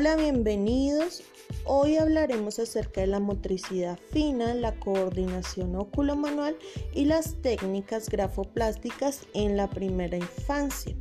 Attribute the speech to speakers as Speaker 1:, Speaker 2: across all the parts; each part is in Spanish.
Speaker 1: Hola, bienvenidos. Hoy hablaremos acerca de la motricidad fina, la coordinación óculo-manual y las técnicas grafoplásticas en la primera infancia.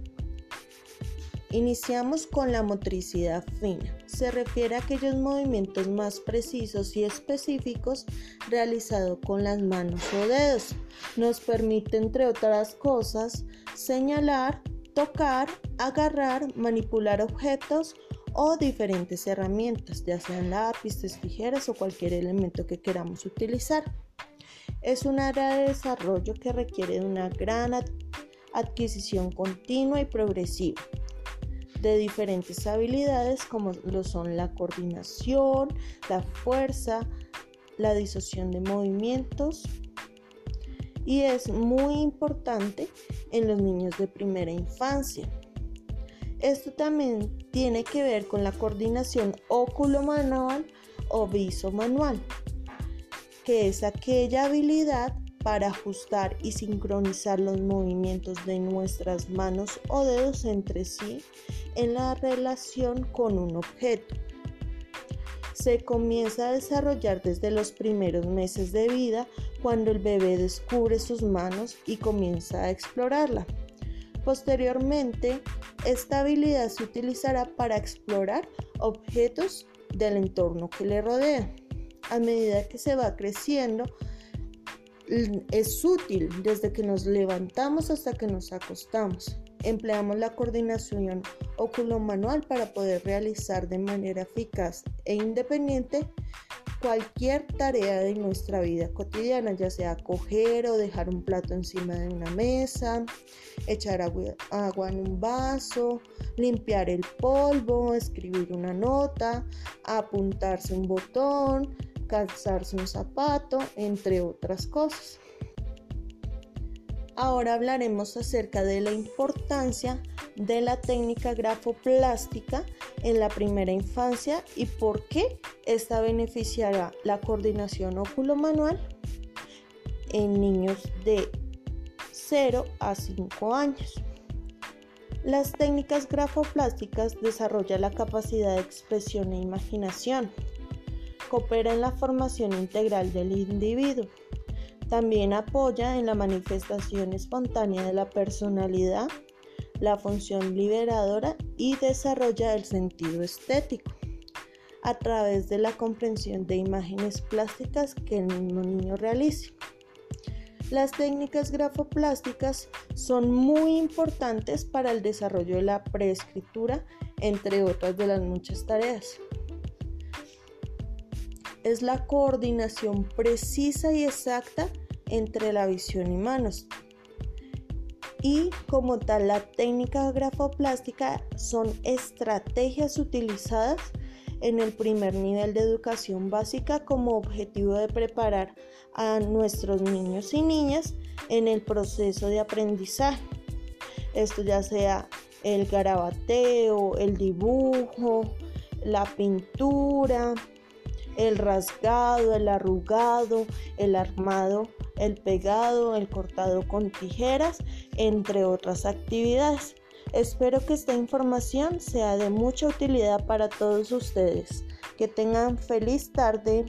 Speaker 1: Iniciamos con la motricidad fina. Se refiere a aquellos movimientos más precisos y específicos realizados con las manos o dedos. Nos permite, entre otras cosas, señalar, tocar, agarrar, manipular objetos o diferentes herramientas, ya sean lápices, tijeras o cualquier elemento que queramos utilizar. Es un área de desarrollo que requiere de una gran adquisición continua y progresiva de diferentes habilidades como lo son la coordinación, la fuerza, la disociación de movimientos y es muy importante en los niños de primera infancia. Esto también tiene que ver con la coordinación óculo-manual o viso-manual, que es aquella habilidad para ajustar y sincronizar los movimientos de nuestras manos o dedos entre sí en la relación con un objeto. Se comienza a desarrollar desde los primeros meses de vida cuando el bebé descubre sus manos y comienza a explorarla. Posteriormente, esta habilidad se utilizará para explorar objetos del entorno que le rodea. A medida que se va creciendo, es útil desde que nos levantamos hasta que nos acostamos. Empleamos la coordinación óculo-manual para poder realizar de manera eficaz e independiente cualquier tarea de nuestra vida cotidiana, ya sea coger o dejar un plato encima de una mesa, echar agua, agua, en un vaso, limpiar el polvo, escribir una nota, apuntarse un botón, calzarse un zapato, entre otras cosas. Ahora hablaremos acerca de la importancia de la técnica grafoplástica en la primera infancia y por qué esta beneficiará la coordinación óculo-manual en niños de 0 a 5 años. Las técnicas grafoplásticas desarrollan la capacidad de expresión e imaginación. Coopera en la formación integral del individuo también apoya en la manifestación espontánea de la personalidad, la función liberadora y desarrolla el sentido estético a través de la comprensión de imágenes plásticas que el mismo niño realice. Las técnicas grafoplásticas son muy importantes para el desarrollo de la preescritura, entre otras de las muchas tareas es la coordinación precisa y exacta entre la visión y manos. Y como tal, la técnica grafoplástica son estrategias utilizadas en el primer nivel de educación básica como objetivo de preparar a nuestros niños y niñas en el proceso de aprendizaje. Esto ya sea el garabateo, el dibujo, la pintura, el rasgado, el arrugado, el armado, el pegado, el cortado con tijeras, entre otras actividades. Espero que esta información sea de mucha utilidad para todos ustedes. Que tengan feliz tarde.